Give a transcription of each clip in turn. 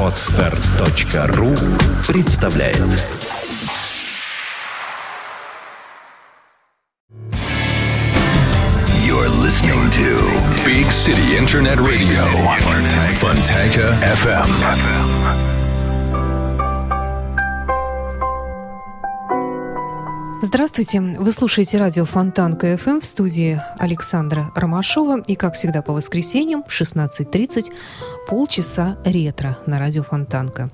Отстар.ру представляет You're listening to Big City Internet Radio Fontanka FM. Здравствуйте! Вы слушаете радио Фонтан КФМ в студии Александра Ромашова. И, как всегда, по воскресеньям в 16.30 полчаса ретро на радио Фонтанка.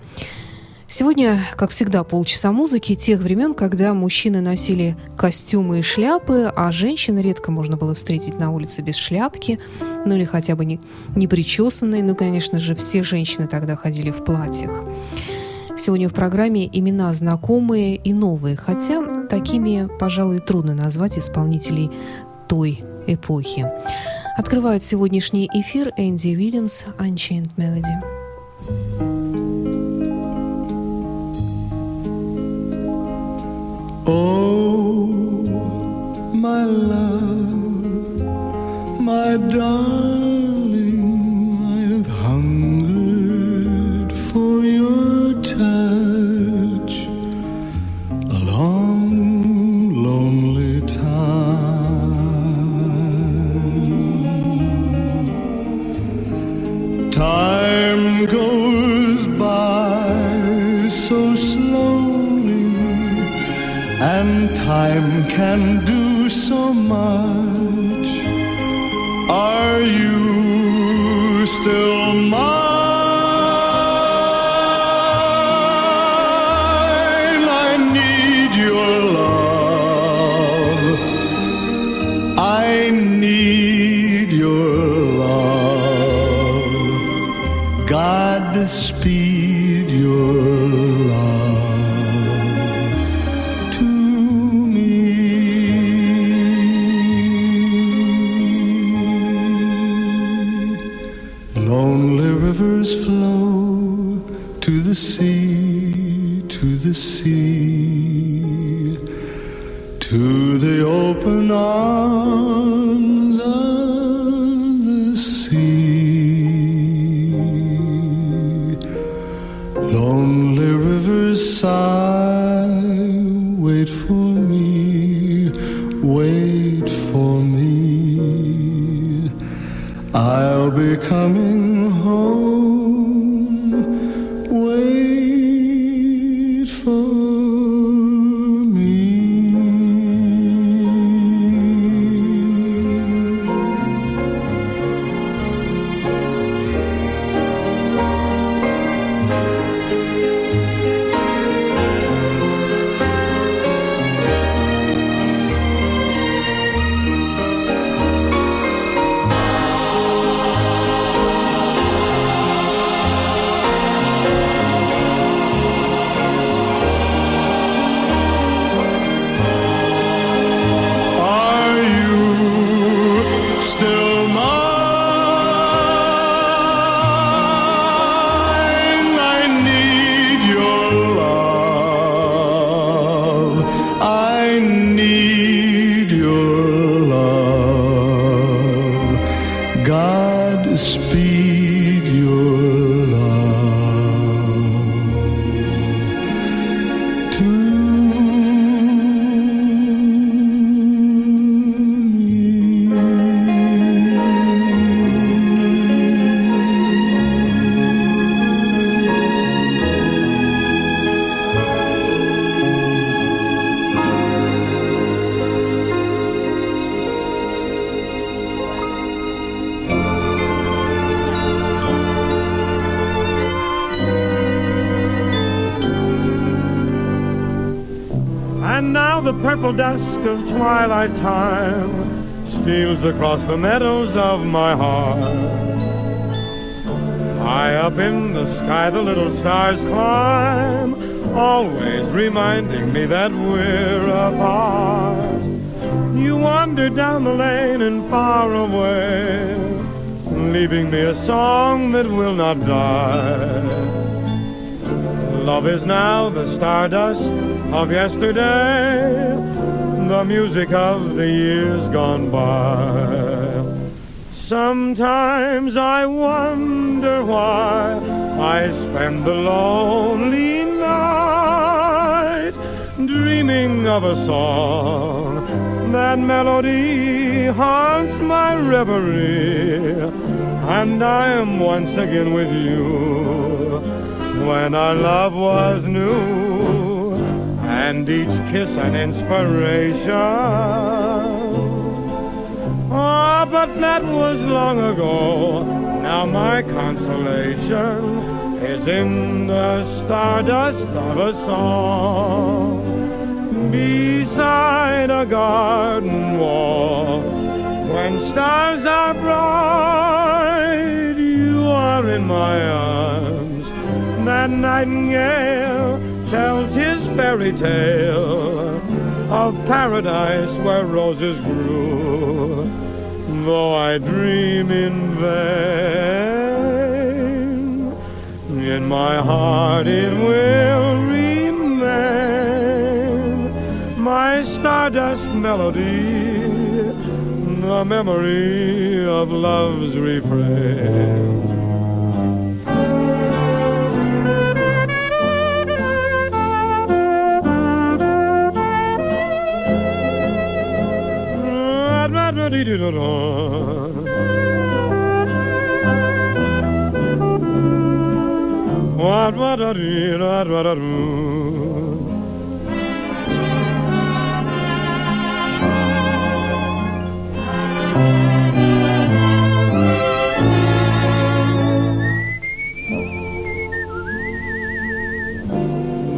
Сегодня, как всегда, полчаса музыки тех времен, когда мужчины носили костюмы и шляпы, а женщины редко можно было встретить на улице без шляпки, ну или хотя бы не, не причесанной. Ну, конечно же, все женщины тогда ходили в платьях. Сегодня в программе имена знакомые и новые, хотя такими, пожалуй, трудно назвать исполнителей той эпохи. Открывает сегодняшний эфир Энди Уильямс «Unchained Melody». Oh, my love, my darling, can do so much. Are you still mine? I need your love. I need your love. God dusk of twilight time steals across the meadows of my heart. High up in the sky the little stars climb, always reminding me that we're apart. You wander down the lane and far away, leaving me a song that will not die. Love is now the stardust of yesterday, the music of the years gone by. Sometimes I wonder why I spend the lonely night dreaming of a song. That melody haunts my reverie, and I am once again with you when our love was new, and each kiss an inspiration. Ah, oh, but that was long ago. Now my consolation is in the stardust of a song beside a garden wall. When stars are bright, you are in my arms. That nightingale tells his fairy tale of paradise where roses grew. Though I dream in vain, in my heart it will remain my stardust melody, the memory of love's refrain.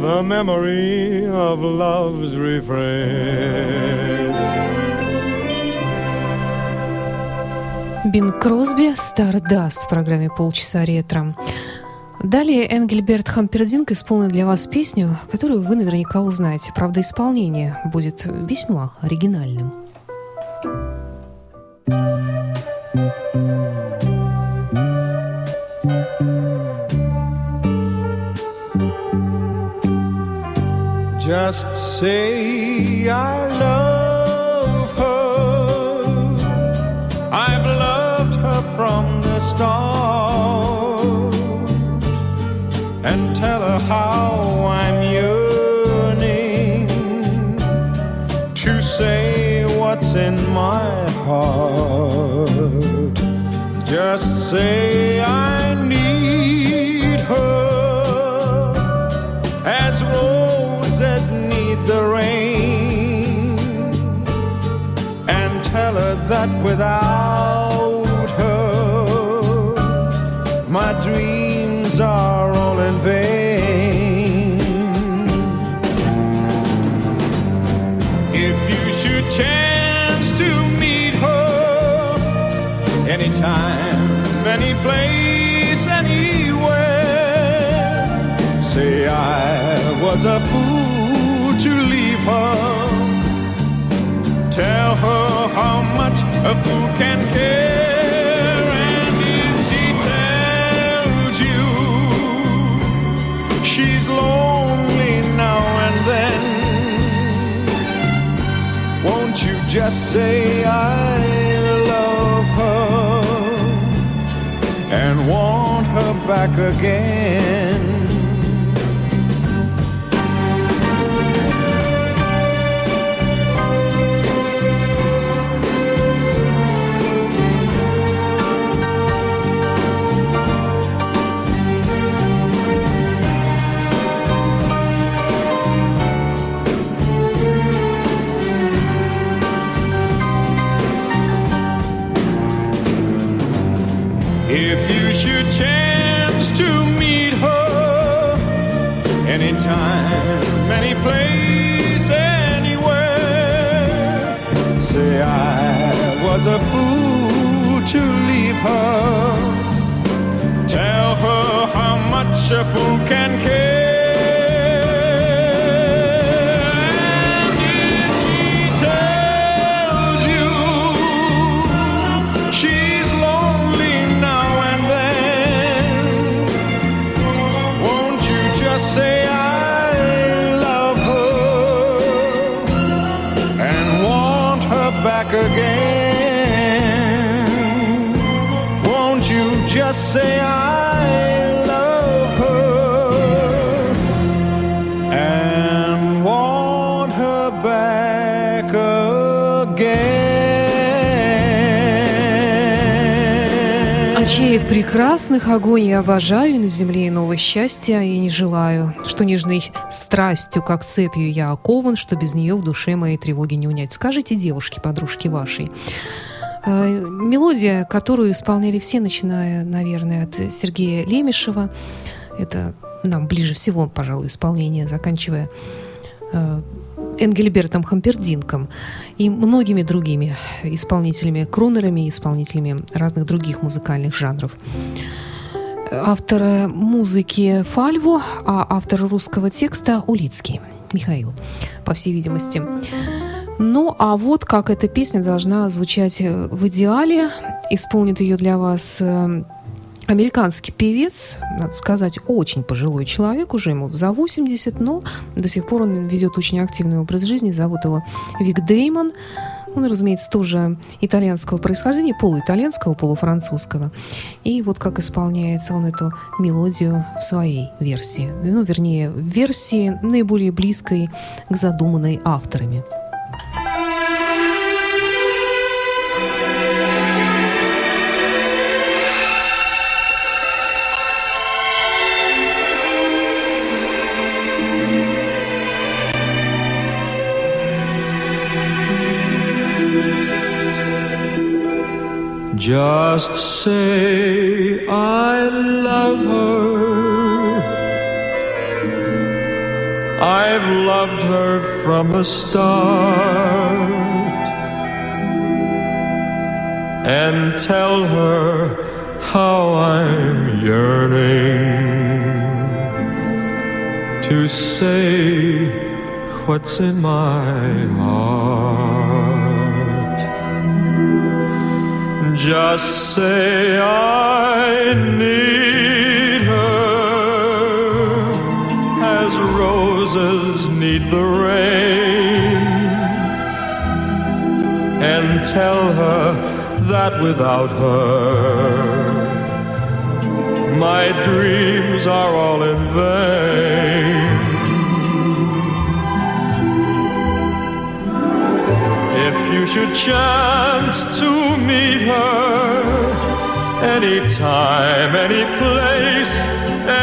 The memory of love's refrain. Бин Кросби «Стардаст» в программе «Полчаса ретро». Далее Энгельберт Хампердинг исполнит для вас песню, которую вы наверняка узнаете. Правда, исполнение будет весьма оригинальным. Just say I love and tell her how I'm yearning to say what's in my heart. Just say I need her as roses need the rain and tell her that without a fool can care. And if she tells you she's lonely now and then, won't you just say I love her and want her back again. Again. Прекрасных, огонь я обожаю, на земле иного счастья я не желаю, что нежной страстью, как цепью я окован, что без нее в душе моей тревоги не унять. Скажите девушке, подружке вашей. Э, Мелодия, которую исполняли все, начиная, наверное, от Сергея Лемешева. Это нам ближе всего, пожалуй, исполнение, заканчивая э, Энгельбертом Хампердинком и многими другими исполнителями, крунерами, исполнителями разных других музыкальных жанров. Автор музыки Фальву, а автор русского текста Улицкий Михаил, по всей видимости. Ну, а вот как эта песня должна звучать э, в идеале. Исполнит ее для вас э, американский певец, надо сказать, очень пожилой человек, уже ему за 80, но до сих пор он ведет очень активный образ жизни. Зовут его Вик Деймон. Он, разумеется, тоже итальянского происхождения, полуитальянского, полуфранцузского. И вот как исполняет он эту мелодию в своей версии. Ну, вернее, в версии наиболее близкой к задуманной авторами. Just say I love her. I've loved her from the start. And tell her how I'm yearning to say what's in my heart. Just say I need her as roses need the rain, and tell her that without her my dreams are all in vain. You should chance to meet her anytime, any place,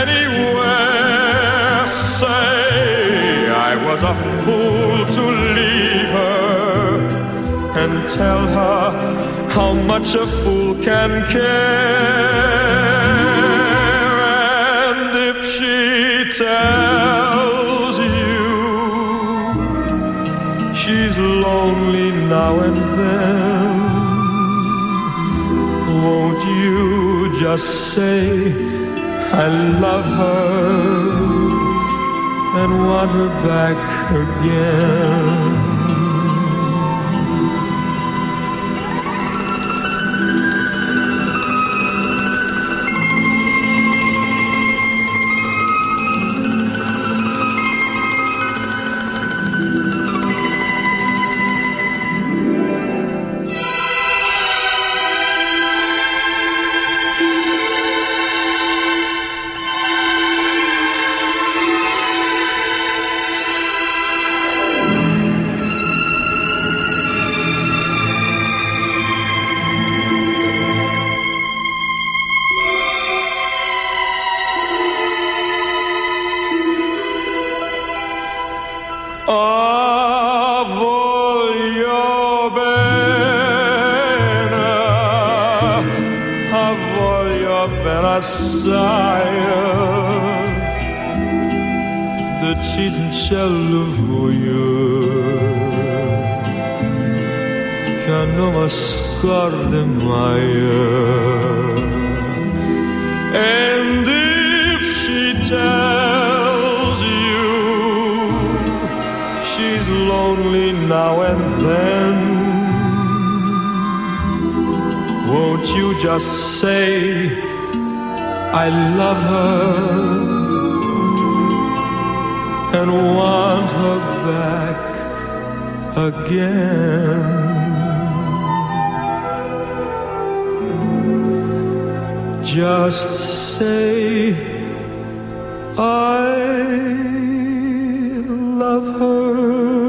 anywhere, say I was a fool to leave her and tell her how much a fool can care. And if she tells lonely now and then. Won't you just say I love her and want her back again? Scordi mai and if she tells you she's lonely now and then. Won't you just say, I love her and want her back again? Just say I love her.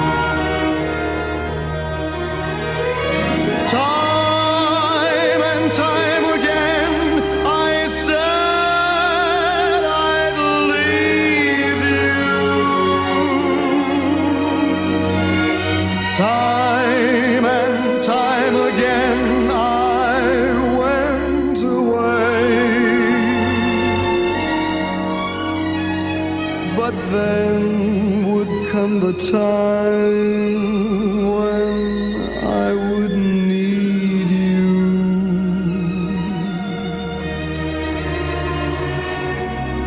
The time when I would need you.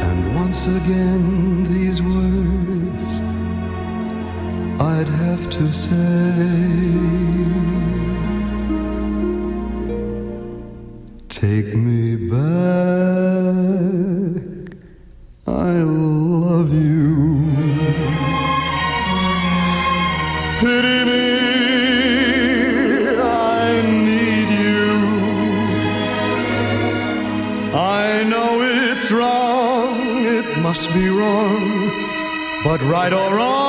And once again, these words I'd have to say. But right or wrong,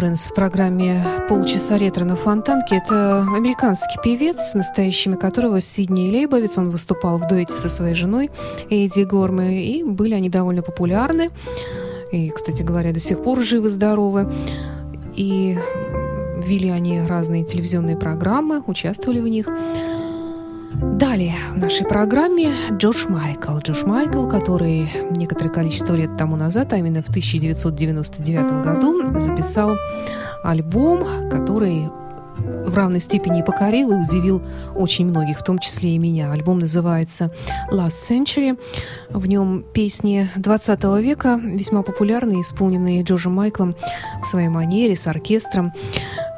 Стив Лоуренс в программе «Полчаса ретро на фонтанке» — это американский певец, настоящими которого Сидни Лейбовиц. Он выступал в дуэте со своей женой Эйди Гормы, и были они довольно популярны. И, кстати говоря, до сих пор живы-здоровы. И вели они разные телевизионные программы, участвовали в них. Далее в нашей программе Джордж Майкл. Джордж Майкл, который некоторое количество лет тому назад, а именно в 1999 году, записал альбом, который в равной степени покорил и удивил очень многих, в том числе и меня. Альбом называется Last Century. В нем песни 20 века, весьма популярные, исполненные Джорджем Майклом в своей манере, с оркестром.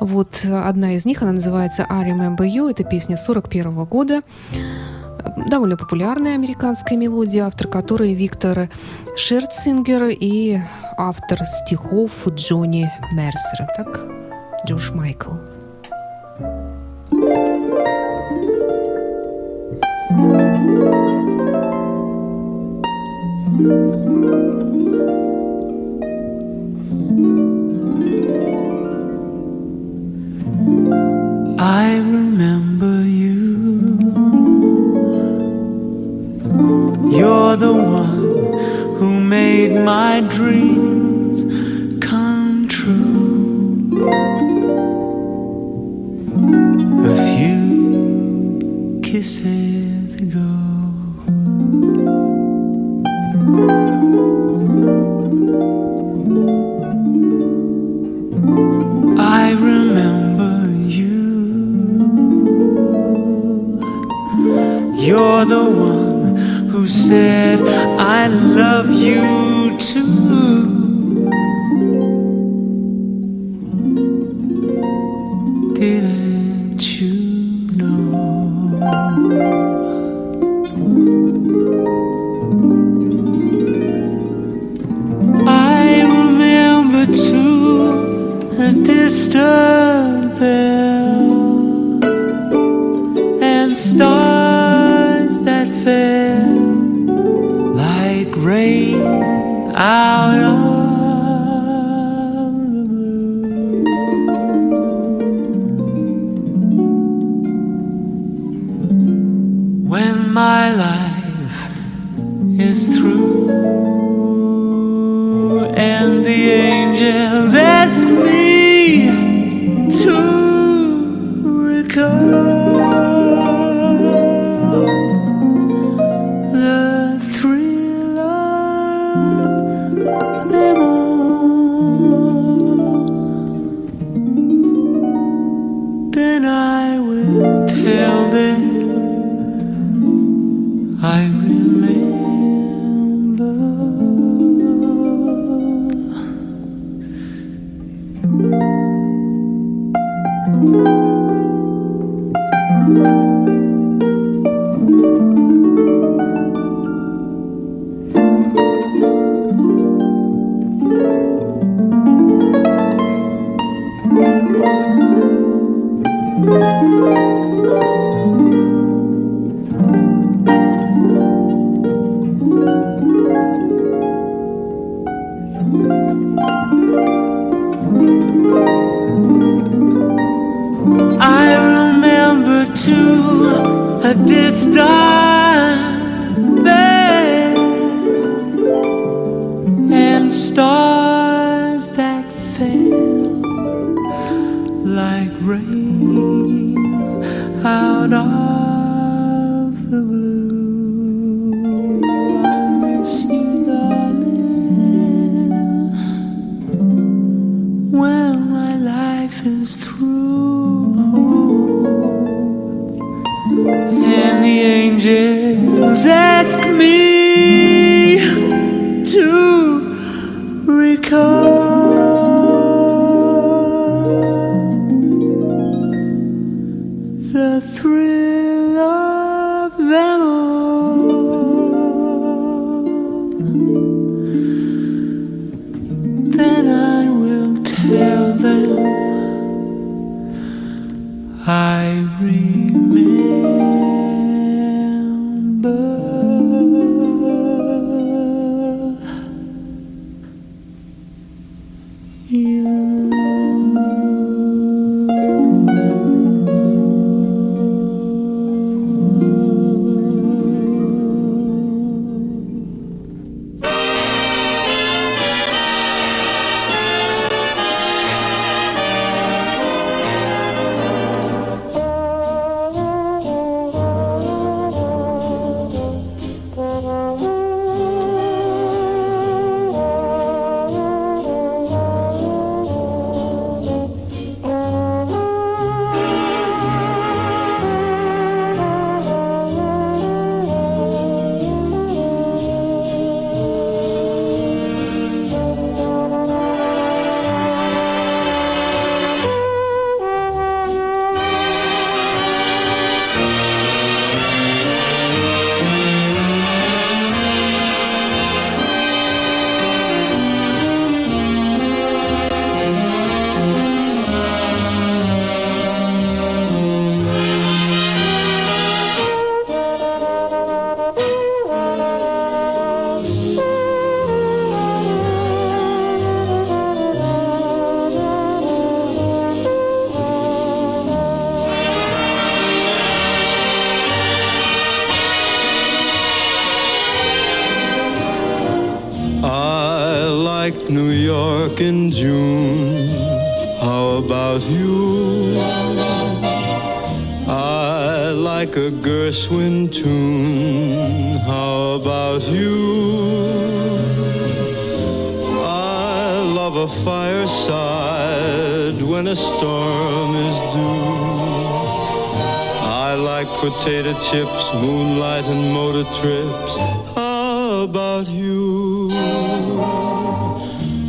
Вот одна из них, она называется I Remember You, это песня 41 года. Довольно популярная американская мелодия, автор которой Виктор Шерцингер и автор стихов Джонни Мерсер. Так, Джордж Майкл. a I out of the blue.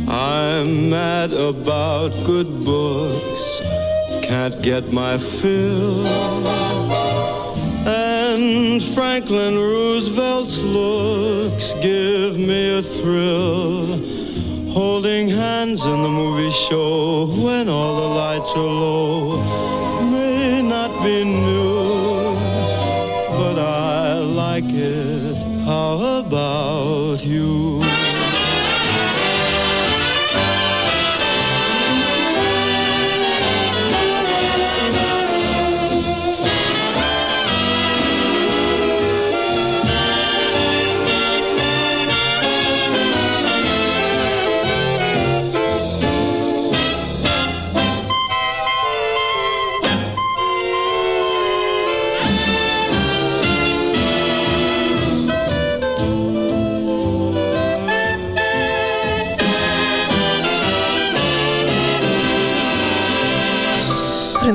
I'm mad about good books, can't get my fill. And Franklin Roosevelt's looks give me a thrill. Holding hands in the movie show when all the lights are low may not be new, but I like it. How about you?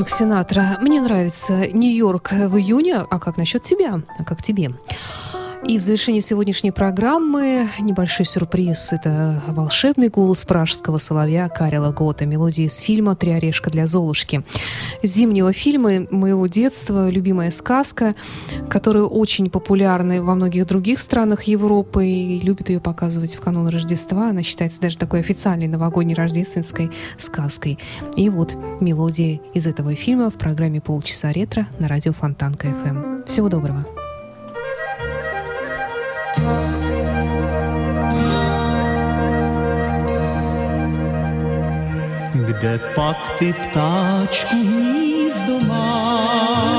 Фрэнк Синатра. Мне нравится Нью-Йорк в июне. А как насчет тебя? А как тебе? И в завершении сегодняшней программы небольшой сюрприз. Это волшебный голос пражского соловья Карела Гота, мелодия из фильма «Три орешка для Золушки». Зимнего фильма моего детства, любимая сказка, которая очень популярна во многих других странах Европы и любят ее показывать в канун Рождества. Она считается даже такой официальной новогодней рождественской сказкой. И вот мелодия из этого фильма в программе «Полчаса ретро» на радио Фонтанка FM. Всего доброго. Kde pak ty ptáčku hnízdo máš?